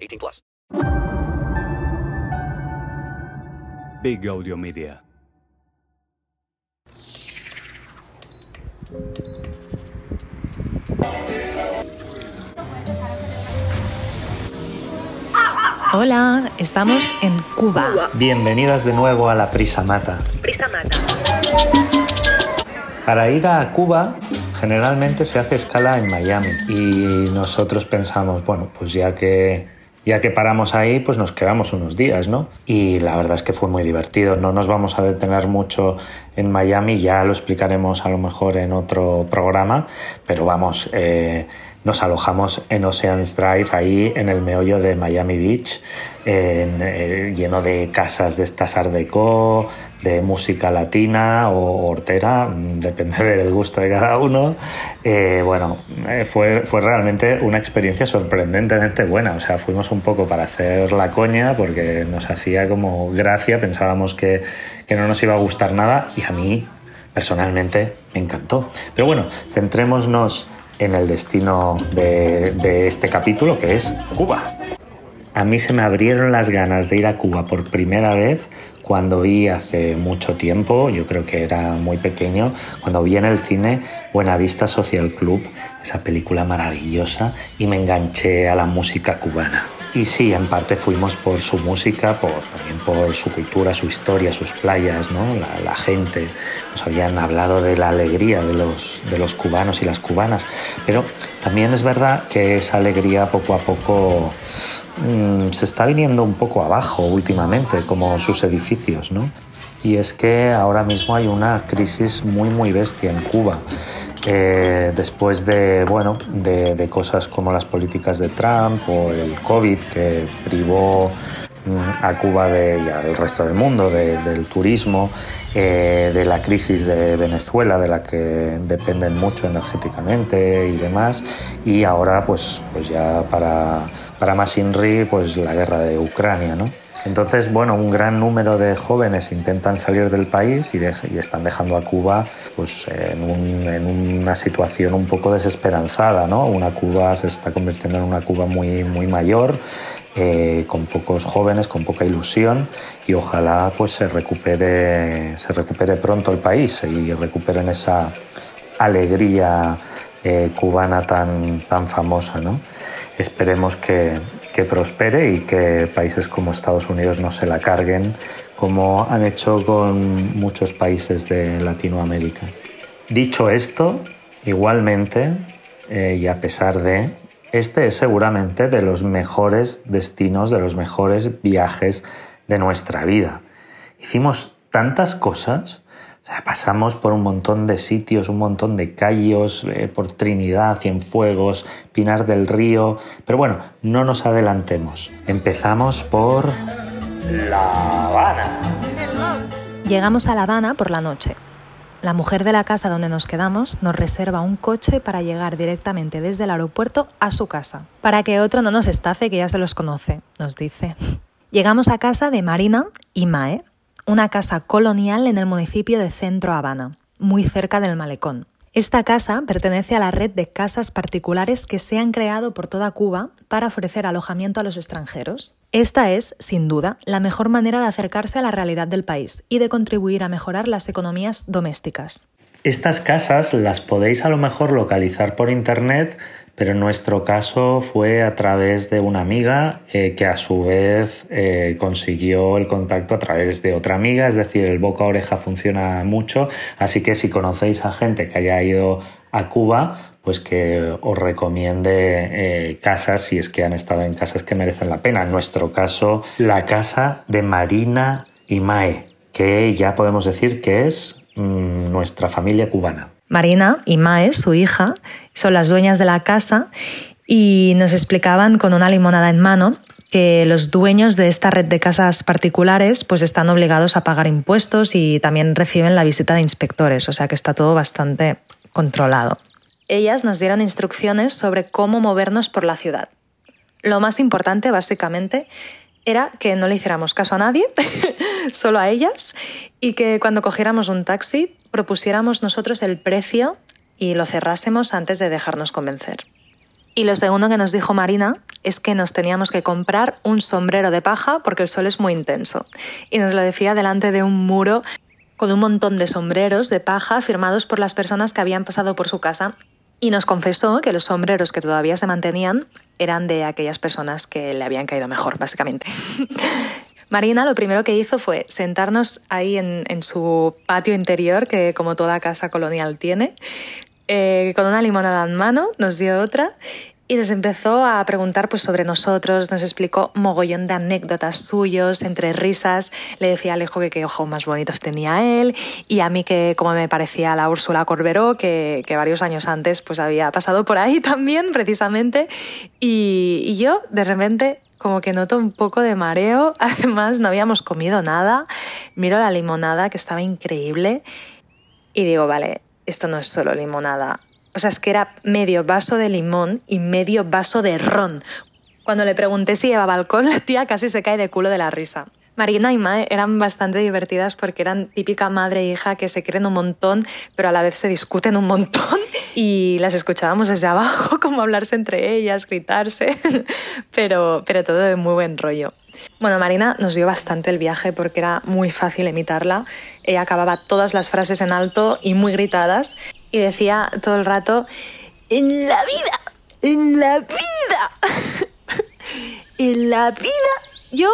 18 plus. Big Audio Media. Hola, estamos en Cuba. Bienvenidas de nuevo a la Prisa Mata. Prisa Mata. Para ir a Cuba generalmente se hace escala en Miami y nosotros pensamos, bueno, pues ya que ya que paramos ahí, pues nos quedamos unos días, ¿no? Y la verdad es que fue muy divertido. No nos vamos a detener mucho en Miami, ya lo explicaremos a lo mejor en otro programa, pero vamos, eh, nos alojamos en Oceans Drive, ahí en el meollo de Miami Beach, eh, lleno de casas de estas Art Deco, de música latina o hortera, mm, depende del gusto de cada uno. Eh, bueno, eh, fue, fue realmente una experiencia sorprendentemente buena. O sea, fuimos un poco para hacer la coña porque nos hacía como gracia, pensábamos que, que no nos iba a gustar nada y a mí personalmente me encantó. Pero bueno, centrémonos en el destino de, este capítulo que es Cuba. A mí se me abrieron las ganas de ir a Cuba por primera vez cuando vi hace mucho tiempo, yo creo que era muy pequeño, cuando vi en el cine Buenavista Social Club, esa película maravillosa, y me enganché a la música cubana. Y sí, en parte fuimos por su música, por, también por su cultura, su historia, sus playas, ¿no? la, la gente. Nos habían hablado de la alegría de los, de los cubanos y las cubanas. Pero también es verdad que esa alegría poco a poco mmm, se está viniendo un poco abajo últimamente, como sus edificios. ¿no? Y es que ahora mismo hay una crisis muy, muy bestia en Cuba. Eh, después de, bueno, de, de, cosas como las políticas de Trump o el COVID que privó mm, a Cuba de, y al resto del mundo de, del turismo, eh, de la crisis de Venezuela, de la que dependen mucho energéticamente y demás, y ahora pues, pues ya para, para más INRI, pues la guerra de Ucrania, ¿no? Entonces, bueno, un gran número de jóvenes intentan salir del país y, están dejando a Cuba pues, en, una situación un poco desesperanzada. ¿no? Una Cuba se está convirtiendo en una Cuba muy, muy mayor, eh, con pocos jóvenes, con poca ilusión y ojalá pues, se, recupere, se recupere pronto el país y recuperen esa alegría eh, cubana tan, tan famosa. ¿no? Esperemos que, que prospere y que países como Estados Unidos no se la carguen como han hecho con muchos países de Latinoamérica. Dicho esto, igualmente, eh, y a pesar de, este es seguramente de los mejores destinos, de los mejores viajes de nuestra vida. Hicimos tantas cosas, pasamos por un montón de sitios, un montón de callos, eh, por Trinidad, Cienfuegos, Pinar del Río. Pero bueno, no nos adelantemos. Empezamos por La Habana. Llegamos a La Habana por la noche. La mujer de la casa donde nos quedamos nos reserva un coche para llegar directamente desde el aeropuerto a su casa. Para que otro no nos estafe, que ya se los conoce, nos dice. Llegamos a casa de Marina y Mae, una casa colonial en el municipio de Centro Habana, muy cerca del malecón. Esta casa pertenece a la red de casas particulares que se han creado por toda Cuba para ofrecer alojamiento a los extranjeros. Esta es, sin duda, la mejor manera de acercarse a la realidad del país y de contribuir a mejorar las economías domésticas. Estas casas las podéis a lo mejor localizar por internet, pero en nuestro caso fue a través de una amiga eh, que a su vez eh, consiguió el contacto a través de otra amiga, es decir, el boca a oreja funciona mucho, así que si conocéis a gente que haya ido a Cuba, pues que os recomiende eh, casas si es que han estado en casas que merecen la pena. En nuestro caso, la casa de Marina y Mae, que ya podemos decir que es mm, nuestra familia cubana. Marina y Mae, su hija, son las dueñas de la casa y nos explicaban con una limonada en mano que los dueños de esta red de casas particulares pues están obligados a pagar impuestos y también reciben la visita de inspectores, o sea que está todo bastante controlado. Ellas nos dieron instrucciones sobre cómo movernos por la ciudad. Lo más importante, básicamente, era que no le hiciéramos caso a nadie, solo a ellas, y que cuando cogiéramos un taxi propusiéramos nosotros el precio y lo cerrásemos antes de dejarnos convencer. Y lo segundo que nos dijo Marina es que nos teníamos que comprar un sombrero de paja porque el sol es muy intenso. Y nos lo decía delante de un muro con un montón de sombreros de paja firmados por las personas que habían pasado por su casa. Y nos confesó que los sombreros que todavía se mantenían eran de aquellas personas que le habían caído mejor, básicamente. Marina lo primero que hizo fue sentarnos ahí en, en su patio interior, que como toda casa colonial tiene, eh, con una limonada en mano, nos dio otra y nos empezó a preguntar pues, sobre nosotros, nos explicó mogollón de anécdotas suyos, entre risas. Le decía a Alejo que qué ojos más bonitos tenía él y a mí que como me parecía la Úrsula Corberó, que, que varios años antes pues, había pasado por ahí también, precisamente. Y, y yo, de repente, como que noto un poco de mareo. Además, no habíamos comido nada. Miro la limonada, que estaba increíble. Y digo, vale, esto no es solo limonada. O sea, es que era medio vaso de limón y medio vaso de ron. Cuando le pregunté si llevaba alcohol, la tía casi se cae de culo de la risa. Marina y Mae eran bastante divertidas porque eran típica madre e hija que se quieren un montón, pero a la vez se discuten un montón y las escuchábamos desde abajo, como hablarse entre ellas, gritarse, pero, pero todo de muy buen rollo. Bueno, Marina nos dio bastante el viaje porque era muy fácil imitarla. Ella acababa todas las frases en alto y muy gritadas y decía todo el rato, en la vida, en la vida, en la vida, yo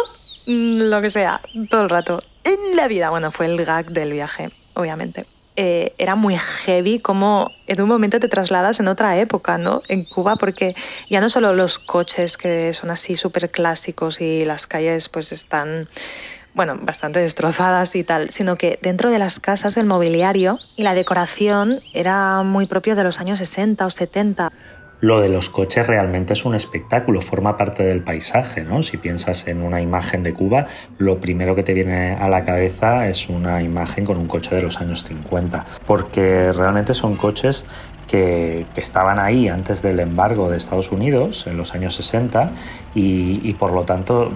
Mm, lo que sea, todo el rato. En la vida, bueno, fue el gag del viaje, obviamente. Eh, era muy heavy como en un momento te trasladas en otra época, ¿no? En Cuba, porque ya no solo los coches que son así súper clásicos y las calles pues están, bueno, bastante destrozadas y tal, sino que dentro de las casas el mobiliario y la decoración era muy propio de los años 60 o 70. Lo de los coches realmente es un espectáculo, forma parte del paisaje, ¿no? Si piensas en una imagen de Cuba, lo primero que te viene a la cabeza es una imagen con un coche de los años 50, porque realmente son coches que, estaban ahí antes del embargo de Estados Unidos en los años 60 y, por lo tanto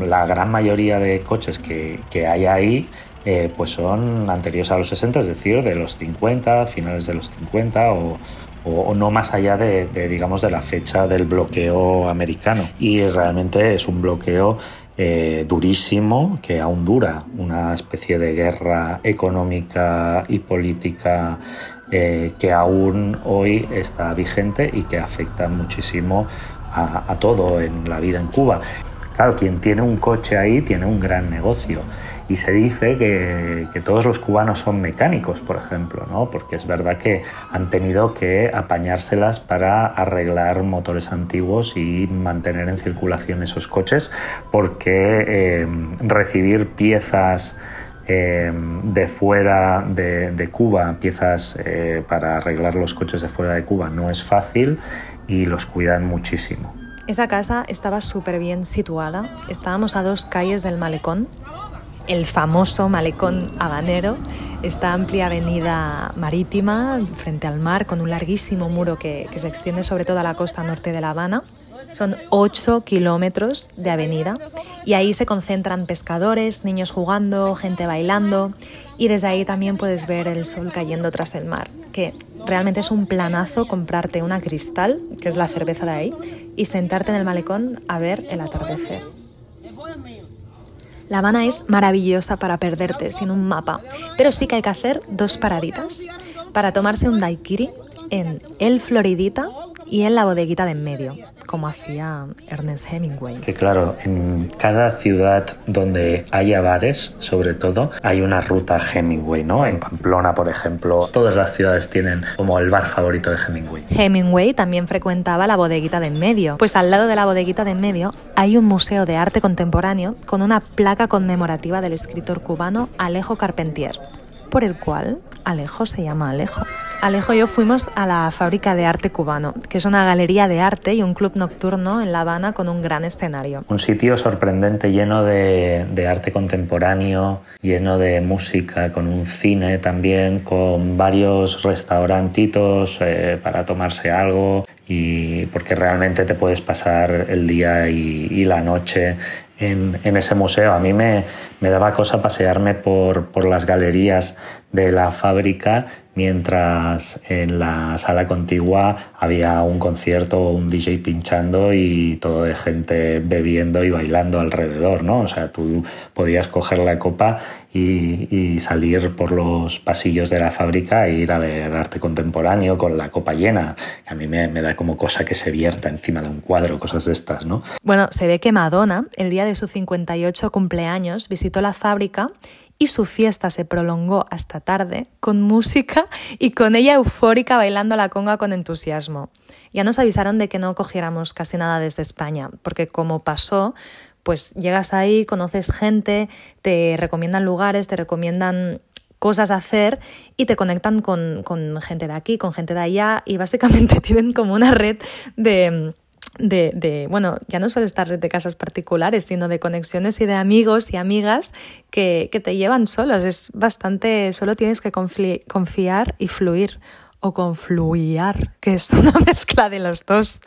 la gran mayoría de coches que, hay ahí eh, pues son anteriores a los 60, es decir, de los 50, finales de los 50 o o, no más allá de, digamos, de la fecha del bloqueo americano. Y realmente es un bloqueo eh, durísimo que aún dura, una especie de guerra económica y política eh, que aún hoy está vigente y que afecta muchísimo a, todo en la vida en Cuba. Claro, quien tiene un coche ahí tiene un gran negocio y se dice que, todos los cubanos son mecánicos, por ejemplo, ¿no? porque es verdad que han tenido que apañárselas para arreglar motores antiguos y mantener en circulación esos coches, porque eh, recibir piezas eh, de fuera de, Cuba, piezas eh, para arreglar los coches de fuera de Cuba, no es fácil y los cuidan muchísimo. Esa casa estaba súper bien situada. Estábamos a dos calles del malecón el famoso malecón habanero, esta amplia avenida marítima frente al mar con un larguísimo muro que, se extiende sobre toda la costa norte de La Habana. Son 8 kilómetros de avenida y ahí se concentran pescadores, niños jugando, gente bailando y desde ahí también puedes ver el sol cayendo tras el mar, que realmente es un planazo comprarte una cristal, que es la cerveza de ahí, y sentarte en el malecón a ver el atardecer. La Habana es maravillosa para perderte sin un mapa, pero sí que hay que hacer dos paraditas. para tomarse un daiquiri en El Floridita y en la bodeguita de en medio, como hacía Ernest Hemingway. Que claro, en cada ciudad donde haya bares, sobre todo, hay una ruta Hemingway, ¿no? En Pamplona, por ejemplo, todas las ciudades tienen como el bar favorito de Hemingway. Hemingway también frecuentaba la bodeguita de en medio, pues al lado de la bodeguita de en medio hay un museo de arte contemporáneo con una placa conmemorativa del escritor cubano Alejo Carpentier, por el cual Alejo se llama Alejo. Alejo y yo fuimos a la Fábrica de Arte Cubano, que es una galería de arte y un club nocturno en La Habana con un gran escenario. Un sitio sorprendente lleno de, arte contemporáneo, lleno de música, con un cine también, con varios restaurantitos eh, para tomarse algo y porque realmente te puedes pasar el día y, la noche en, ese museo. A mí me, daba cosa pasearme por, las galerías de la fábrica mientras en la sala contigua había un concierto o un DJ pinchando y todo de gente bebiendo y bailando alrededor, ¿no? O sea, tú podías coger la copa y, salir por los pasillos de la fábrica e ir a ver arte contemporáneo con la copa llena. A mí me, me da como cosa que se vierta encima de un cuadro, cosas de estas, ¿no? Bueno, se ve que Madonna, el día de su 58 cumpleaños, visitó la fábrica y su fiesta se prolongó hasta tarde con música y con ella eufórica bailando la conga con entusiasmo. Ya nos avisaron de que no cogiéramos casi nada desde España, porque como pasó, pues llegas ahí, conoces gente, te recomiendan lugares, te recomiendan cosas a hacer y te conectan con, con gente de aquí, con gente de allá y básicamente tienen como una red de de, de, bueno, ya no solo esta red de casas particulares, sino de conexiones y de amigos y amigas que, que te llevan solos. Es bastante, solo tienes que confiar y fluir o confluir, que es una mezcla de los dos.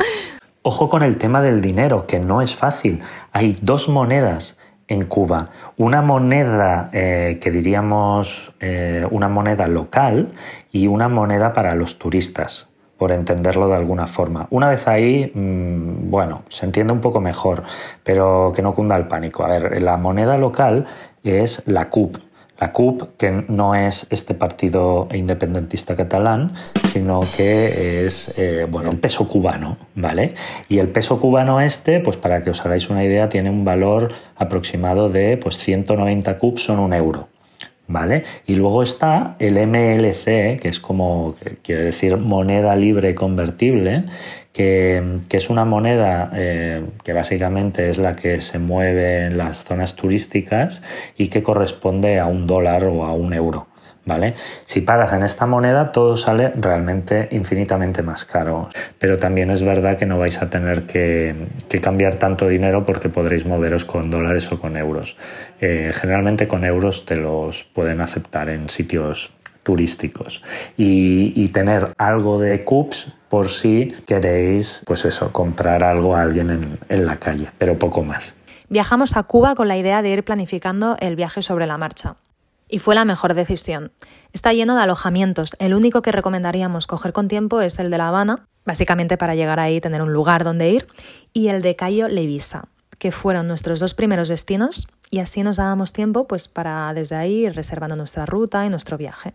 Ojo con el tema del dinero, que no es fácil. Hay dos monedas en Cuba. Una moneda eh, que diríamos eh, una moneda local y una moneda para los turistas por entenderlo de alguna forma. Una vez ahí, mmm, bueno, se entiende un poco mejor, pero que no cunda el pánico. A ver, la moneda local es la CUP. La CUP, que no es este partido independentista catalán, sino que es eh, bueno, el peso cubano, ¿vale? Y el peso cubano este, pues para que os hagáis una idea, tiene un valor aproximado de pues 190 CUP son un euro. ¿Vale? Y luego está el MLC, que es como, quiere decir moneda libre convertible, que, que es una moneda eh, que básicamente es la que se mueve en las zonas turísticas y que corresponde a un dólar o a un euro. Si pagas en esta moneda todo sale realmente infinitamente más caro, pero también es verdad que no vais a tener que, cambiar tanto dinero porque podréis moveros con dólares o con euros. Eh, generalmente con euros te los pueden aceptar en sitios turísticos y, tener algo de cups por si queréis, pues eso, comprar algo a alguien en, en la calle, pero poco más. Viajamos a Cuba con la idea de ir planificando el viaje sobre la marcha. Y fue la mejor decisión. Está lleno de alojamientos. El único que recomendaríamos coger con tiempo es el de La Habana, básicamente para llegar ahí y tener un lugar donde ir, y el de Cayo Levisa, que fueron nuestros dos primeros destinos, y así nos dábamos tiempo pues para desde ahí ir reservando nuestra ruta y nuestro viaje.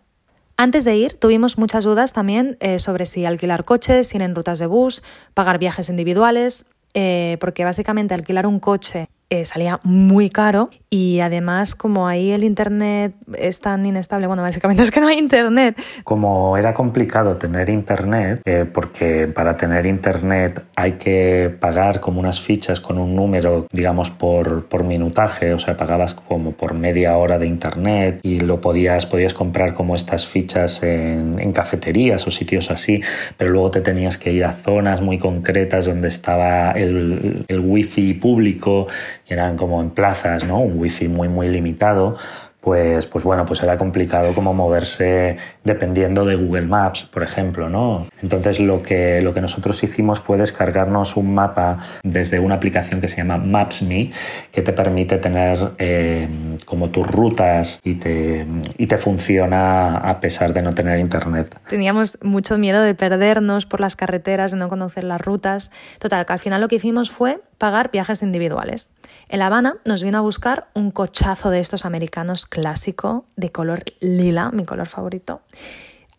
Antes de ir, tuvimos muchas dudas también eh, sobre si alquilar coches, ir en rutas de bus, pagar viajes individuales, eh, porque básicamente alquilar un coche eh, salía muy caro y además como ahí el internet es tan inestable, bueno, básicamente es que no hay internet. Como era complicado tener internet, eh, porque para tener internet hay que pagar como unas fichas con un número, digamos, por, por minutaje, o sea, pagabas como por media hora de internet y lo podías, podías comprar como estas fichas en, en cafeterías o sitios así, pero luego te tenías que ir a zonas muy concretas donde estaba el, el wifi público eran como en plazas, ¿no? Un wifi muy, muy limitado, pues, pues bueno, pues era complicado como moverse dependiendo de Google Maps, por ejemplo, ¿no? Entonces lo que, lo que nosotros hicimos fue descargarnos un mapa desde una aplicación que se llama Maps.me, que te permite tener eh, como tus rutas y te, y te funciona a pesar de no tener internet. Teníamos mucho miedo de perdernos por las carreteras, de no conocer las rutas. Total, que al final lo que hicimos fue pagar viajes individuales. En La Habana nos vino a buscar un cochazo de estos americanos clásico de color lila, mi color favorito.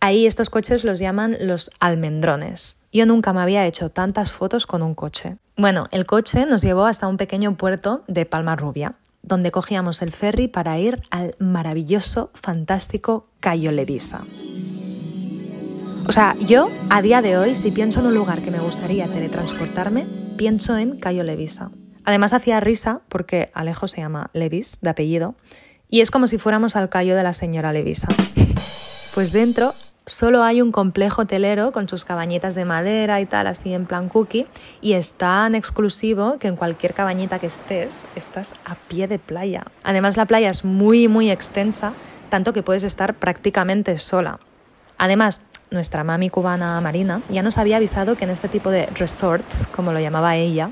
Ahí estos coches los llaman los almendrones. Yo nunca me había hecho tantas fotos con un coche. Bueno, el coche nos llevó hasta un pequeño puerto de Palma Rubia, donde cogíamos el ferry para ir al maravilloso, fantástico Cayo Levisa. O sea, yo a día de hoy, si pienso en un lugar que me gustaría teletransportarme, pienso en Cayo Levisa. Además hacía risa porque Alejo se llama Levis, de apellido, y es como si fuéramos al Cayo de la señora Levisa. Pues dentro solo hay un complejo hotelero con sus cabañitas de madera y tal, así en plan cookie, y es tan exclusivo que en cualquier cabañita que estés, estás a pie de playa. Además la playa es muy, muy extensa, tanto que puedes estar prácticamente sola. Además, nuestra mami cubana Marina ya nos había avisado que en este tipo de resorts, como lo llamaba ella,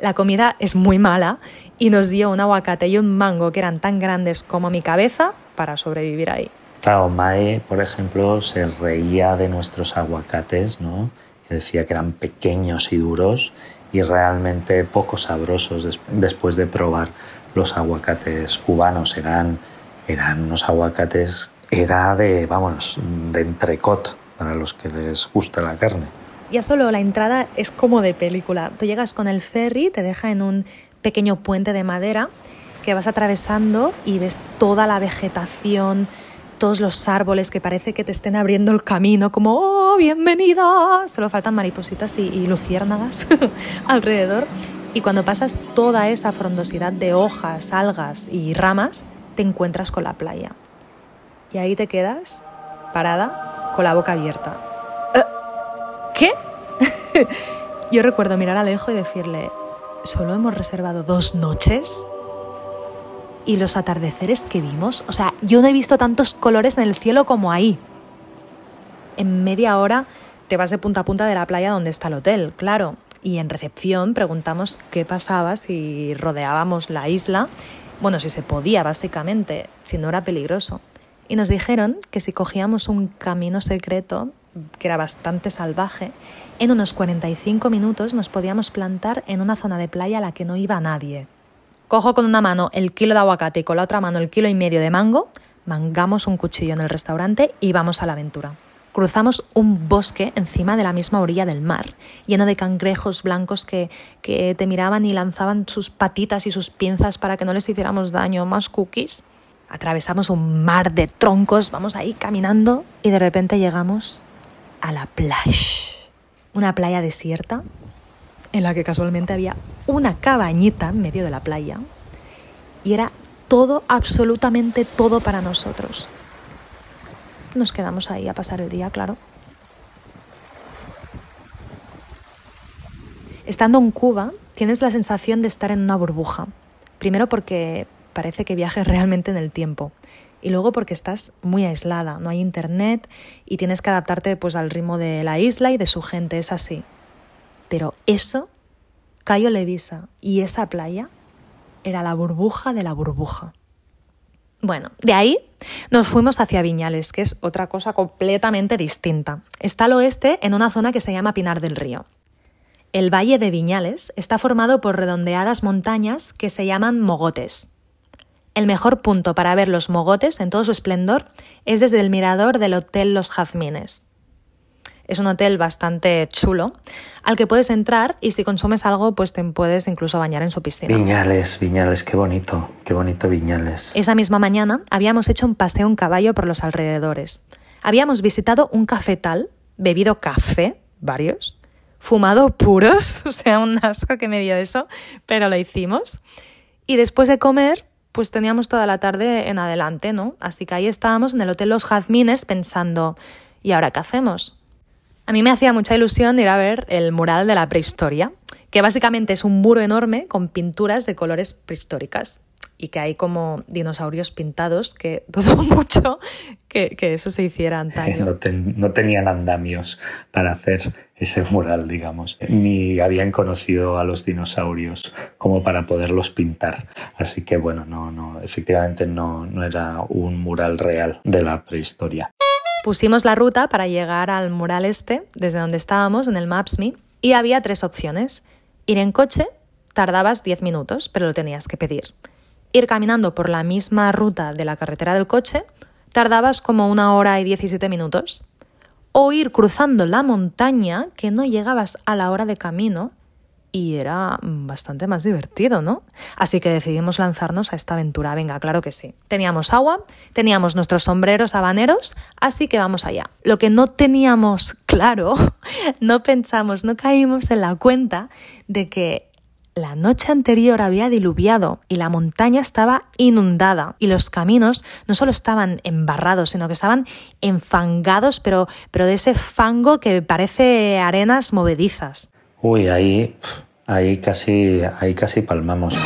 la comida es muy mala y nos dio un aguacate y un mango que eran tan grandes como mi cabeza para sobrevivir ahí. Claro, Mae, por ejemplo, se reía de nuestros aguacates, ¿no? Que decía que eran pequeños y duros y realmente poco sabrosos después de probar los aguacates cubanos. Eran, eran unos aguacates, era de, vamos, de entrecot para los que les gusta la carne. Ya solo la entrada es como de película. Tú llegas con el ferry, te deja en un pequeño puente de madera que vas atravesando y ves toda la vegetación, todos los árboles que parece que te estén abriendo el camino, como, oh, bienvenida. Solo faltan maripositas y, y luciérnagas alrededor. Y cuando pasas toda esa frondosidad de hojas, algas y ramas, te encuentras con la playa. Y ahí te quedas parada con la boca abierta. ¿Eh? ¿Qué? Yo recuerdo mirar a Alejo y decirle, ¿solo hemos reservado dos noches? y los atardeceres que vimos, o sea, yo no he visto tantos colores en el cielo como ahí. En media hora te vas de punta a punta de la playa donde está el hotel, claro. Y en recepción preguntamos qué pasaba si rodeábamos la isla, bueno, si se podía básicamente, si no era peligroso. Y nos dijeron que si cogíamos un camino secreto, que era bastante salvaje, en unos 45 minutos nos podíamos plantar en una zona de playa a la que no iba nadie. Cojo con una mano el kilo de aguacate y con la otra mano el kilo y medio de mango, mangamos un cuchillo en el restaurante y vamos a la aventura. Cruzamos un bosque encima de la misma orilla del mar, lleno de cangrejos blancos que, que te miraban y lanzaban sus patitas y sus pinzas para que no les hiciéramos daño, más cookies. Atravesamos un mar de troncos, vamos ahí caminando y de repente llegamos a la playa. Una playa desierta en la que casualmente había una cabañita en medio de la playa y era todo, absolutamente todo para nosotros. Nos quedamos ahí a pasar el día, claro. Estando en Cuba, tienes la sensación de estar en una burbuja. Primero porque parece que viajes realmente en el tiempo. Y luego porque estás muy aislada, no hay internet y tienes que adaptarte pues, al ritmo de la isla y de su gente, es así. Pero eso, Cayo Levisa y esa playa, era la burbuja de la burbuja. Bueno, de ahí nos fuimos hacia Viñales, que es otra cosa completamente distinta. Está al oeste, en una zona que se llama Pinar del Río. El valle de Viñales está formado por redondeadas montañas que se llaman mogotes. El mejor punto para ver los mogotes en todo su esplendor es desde el mirador del Hotel Los Jazmines. Es un hotel bastante chulo al que puedes entrar y si consumes algo, pues te puedes incluso bañar en su piscina. Viñales, Viñales, qué bonito, qué bonito Viñales. Esa misma mañana habíamos hecho un paseo en caballo por los alrededores. Habíamos visitado un cafetal, bebido café, varios, fumado puros, o sea, un asco que me dio eso, pero lo hicimos. Y después de comer, pues teníamos toda la tarde en adelante, ¿no? Así que ahí estábamos en el Hotel Los Jazmines pensando, ¿y ahora qué hacemos? A mí me hacía mucha ilusión ir a ver el mural de la prehistoria, que básicamente es un muro enorme con pinturas de colores prehistóricas y que hay como dinosaurios pintados, que dudo mucho que, eso se hiciera antaño. No, tenían andamios para hacer ese mural, digamos, ni habían conocido a los dinosaurios como para poderlos pintar. Así que bueno, no, no, efectivamente no, no era un mural real de la prehistoria. Pusimos la ruta para llegar al mural este, desde donde estábamos, en el Maps.me, y había tres opciones. Ir en coche, tardabas 10 minutos, pero lo tenías que pedir. Ir caminando por la misma ruta de la carretera del coche, tardabas como una hora y 17 minutos. O ir cruzando la montaña que no llegabas a la hora de camino y era bastante más divertido, ¿no? Así que decidimos lanzarnos a esta aventura. Venga, claro que sí. Teníamos agua, teníamos nuestros sombreros habaneros, así que vamos allá. Lo que no teníamos claro, no pensamos, no caímos en la cuenta de que la noche anterior había diluviado y la montaña estaba inundada y los caminos no solo estaban embarrados, sino que estaban enfangados, pero, pero de ese fango que parece arenas movedizas. Uy, ahí, ahí casi, ahí casi palmamos.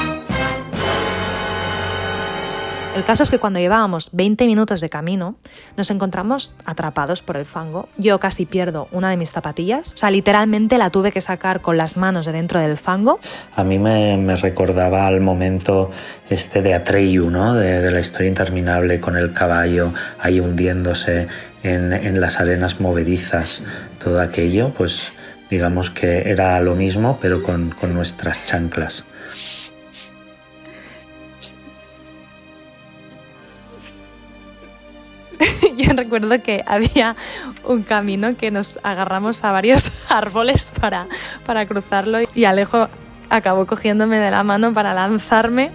El caso es que cuando llevábamos 20 minutos de camino, nos encontramos atrapados por el fango. Yo casi pierdo una de mis zapatillas. O sea, literalmente la tuve que sacar con las manos de dentro del fango. A mí me, recordaba al momento este de Atreyu, ¿no? De, la historia interminable con el caballo ahí hundiéndose en, las arenas movedizas. Todo aquello, pues digamos que era lo mismo, pero con nuestras chanclas. Yo recuerdo que había un camino que nos agarramos a varios árboles para, para cruzarlo y Alejo acabó cogiéndome de la mano para lanzarme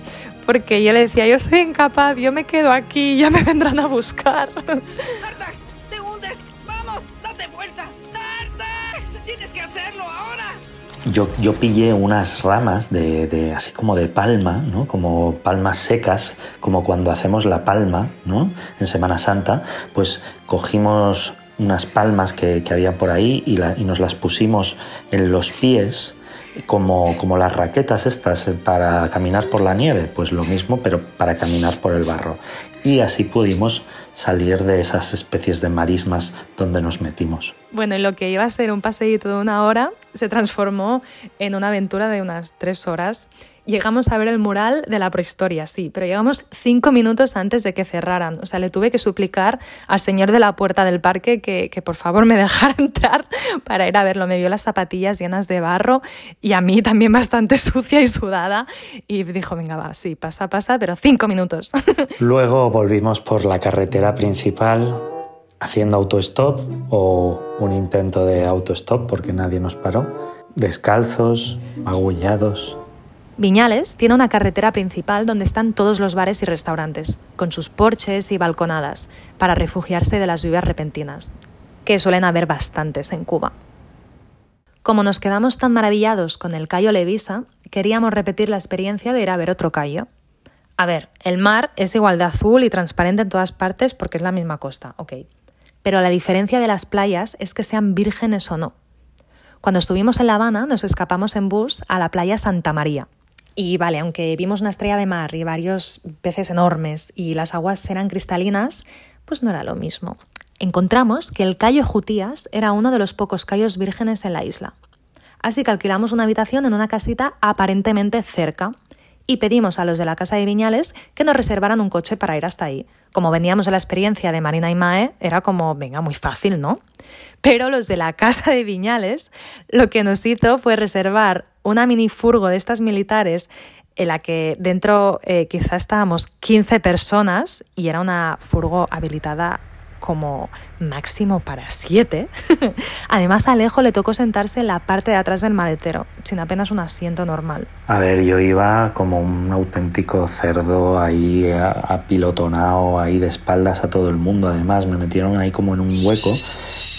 porque yo le decía, yo soy incapaz, yo me quedo aquí, ya me vendrán a buscar. ¡Tartax! ¡Te hundes! ¡Vamos! ¡Date vuelta! ¡Tartax! ¡Tienes que hacerlo ahora! Yo, yo pillé unas ramas de, de, así como de palma, ¿no? como palmas secas, como cuando hacemos la palma ¿no? en Semana Santa, pues cogimos unas palmas que, que había por ahí y, y nos las pusimos en los pies como, como las raquetas estas para caminar por la nieve, pues lo mismo, pero para caminar por el barro. Y así pudimos salir de esas especies de marismas donde nos metimos. Bueno, y lo que iba a ser un paseíto de una hora se transformó en una aventura de unas tres horas. Llegamos a ver el mural de la prehistoria, sí, pero llegamos cinco minutos antes de que cerraran. O sea, le tuve que suplicar al señor de la puerta del parque que, que por favor me dejara entrar para ir a verlo. Me vio las zapatillas llenas de barro y a mí también bastante sucia y sudada. Y dijo, venga, va, sí, pasa, pasa, pero cinco minutos. Luego volvimos por la carretera principal haciendo autostop o un intento de autostop porque nadie nos paró, descalzos, agullados. Viñales tiene una carretera principal donde están todos los bares y restaurantes, con sus porches y balconadas, para refugiarse de las lluvias repentinas, que suelen haber bastantes en Cuba. Como nos quedamos tan maravillados con el Cayo Levisa, queríamos repetir la experiencia de ir a ver otro callo. A ver, el mar es igual de azul y transparente en todas partes porque es la misma costa, ok. Pero la diferencia de las playas es que sean vírgenes o no. Cuando estuvimos en La Habana nos escapamos en bus a la playa Santa María. Y vale, aunque vimos una estrella de mar y varios peces enormes y las aguas eran cristalinas, pues no era lo mismo. Encontramos que el Cayo Jutías era uno de los pocos cayos vírgenes en la isla. Así que alquilamos una habitación en una casita aparentemente cerca y pedimos a los de la casa de Viñales que nos reservaran un coche para ir hasta ahí. Como veníamos de la experiencia de Marina y Mae, era como, venga, muy fácil, ¿no? Pero los de la casa de Viñales lo que nos hizo fue reservar una mini furgo de estas militares en la que dentro eh, quizá estábamos 15 personas y era una furgo habilitada como máximo para siete. Además, a Alejo le tocó sentarse en la parte de atrás del maletero, sin apenas un asiento normal. A ver, yo iba como un auténtico cerdo ahí apilotonado, ahí de espaldas a todo el mundo. Además, me metieron ahí como en un hueco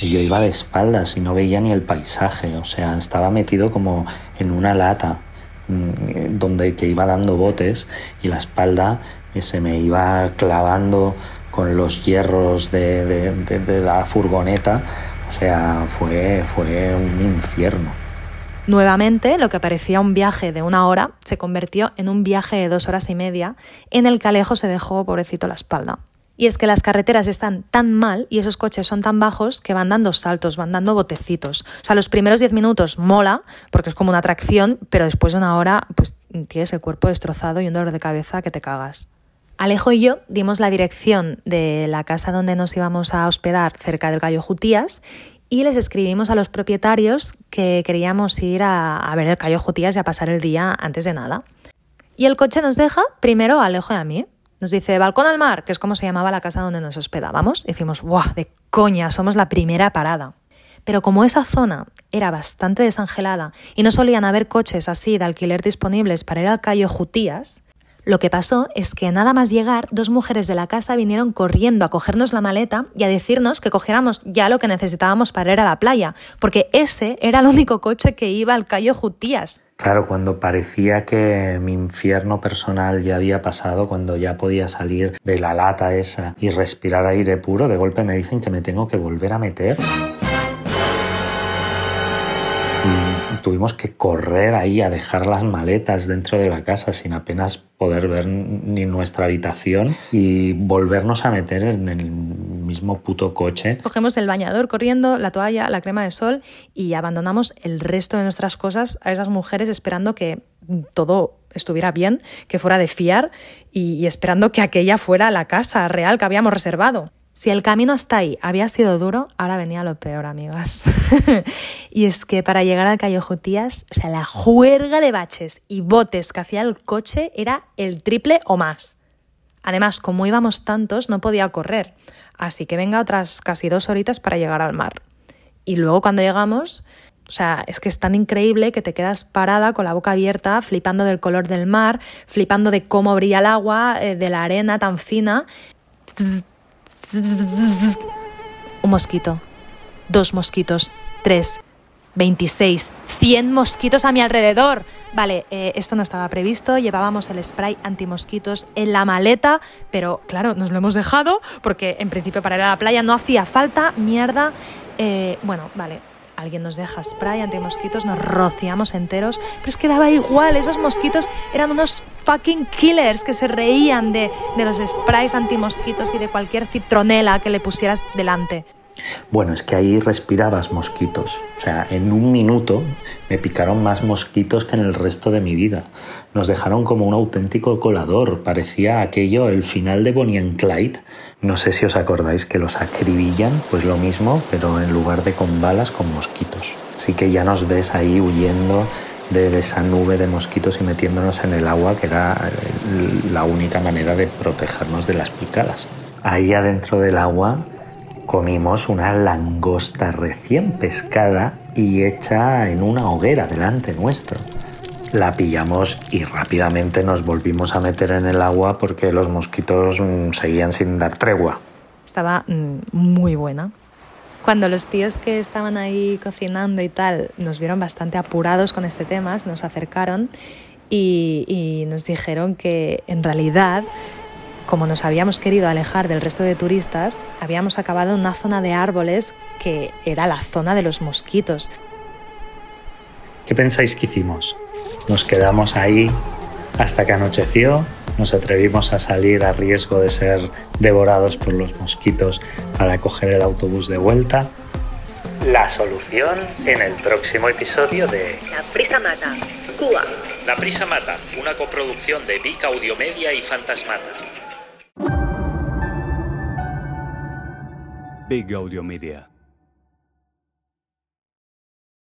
y yo iba de espaldas y no veía ni el paisaje. O sea, estaba metido como en una lata donde que iba dando botes y la espalda se me iba clavando con los hierros de, la furgoneta. O sea, fue, fue un infierno. Nuevamente, lo que parecía un viaje de una hora se convirtió en un viaje de dos horas y media, en el que Alejo se dejó, pobrecito, la espalda. Y es que las carreteras están tan mal y esos coches son tan bajos que van dando saltos, van dando botecitos. O sea, los primeros 10 minutos mola, porque es como una atracción, pero después de una hora, pues tienes el cuerpo destrozado y un dolor de cabeza que te cagas. Alejo y yo dimos la dirección de la casa donde nos íbamos a hospedar cerca del Cayo Jutías y les escribimos a los propietarios que queríamos ir a, ver el Cayo Jutías y a pasar el día antes de nada. Y el coche nos deja primero a Alejo y a mí. Nos dice, balcón al mar, que es como se llamaba la casa donde nos hospedábamos. Y decimos, ¡buah! De coña, somos la primera parada. Pero como esa zona era bastante desangelada y no solían haber coches así de alquiler disponibles para ir al Cayo Jutías, lo que pasó es que nada más llegar, dos mujeres de la casa vinieron corriendo a cogernos la maleta y a decirnos que cogiéramos ya lo que necesitábamos para ir a la playa, porque ese era el único coche que iba al Cayo Jutías. Claro, cuando parecía que mi infierno personal ya había pasado, cuando ya podía salir de la lata esa y respirar aire puro, de golpe me dicen que me tengo que volver a meter. Tuvimos que correr ahí a dejar las maletas dentro de la casa sin apenas poder ver ni nuestra habitación y volvernos a meter en el mismo puto coche. Cogemos el bañador corriendo, la toalla, la crema de sol y abandonamos el resto de nuestras cosas a esas mujeres esperando que todo estuviera bien, que fuera de fiar y, y esperando que aquella fuera la casa real que habíamos reservado. Si el camino hasta ahí había sido duro, ahora venía lo peor, amigas. y es que para llegar al Cayo Jutías, o sea, la juerga de baches y botes que hacía el coche era el triple o más. Además, como íbamos tantos, no podía correr. Así que venga otras casi dos horitas para llegar al mar. Y luego cuando llegamos, o sea, es que es tan increíble que te quedas parada con la boca abierta, flipando del color del mar, flipando de cómo brilla el agua, eh, de la arena tan fina. Un mosquito, dos mosquitos, tres, 26, 100 mosquitos a mi alrededor. Vale, eh, esto no estaba previsto, llevábamos el spray antimosquitos en la maleta, pero claro, nos lo hemos dejado porque en principio para ir a la playa no hacía falta, mierda. Eh, bueno, vale, alguien nos deja spray antimosquitos, nos rociamos enteros, pero es que daba igual, esos mosquitos eran unos fucking killers que se reían de, de los sprays antimosquitos y de cualquier citronela que le pusieras delante. Bueno, es que ahí respirabas mosquitos. O sea, en un minuto me picaron más mosquitos que en el resto de mi vida. Nos dejaron como un auténtico colador. Parecía aquello el final de Bonnie and Clyde. No sé si os acordáis que los acribillan, pues lo mismo, pero en lugar de con balas, con mosquitos. Así que ya nos ves ahí huyendo de esa nube de mosquitos y metiéndonos en el agua, que era la única manera de protegernos de las picadas. Ahí adentro del agua comimos una langosta recién pescada y hecha en una hoguera delante nuestro. La pillamos y rápidamente nos volvimos a meter en el agua porque los mosquitos mm, seguían sin dar tregua. Estaba mm, muy buena. Cuando los tíos que estaban ahí cocinando y tal nos vieron bastante apurados con este tema, nos acercaron y, y nos dijeron que en realidad como nos habíamos querido alejar del resto de turistas, habíamos acabado en una zona de árboles que era la zona de los mosquitos. ¿Qué pensáis que hicimos? Nos quedamos ahí hasta que anocheció, nos atrevimos a salir a riesgo de ser devorados por los mosquitos para coger el autobús de vuelta. La solución en el próximo episodio de La prisa mata, Cuba. La prisa mata, una coproducción de Vic Audiomedia y Fantasmata. Big Audio Media.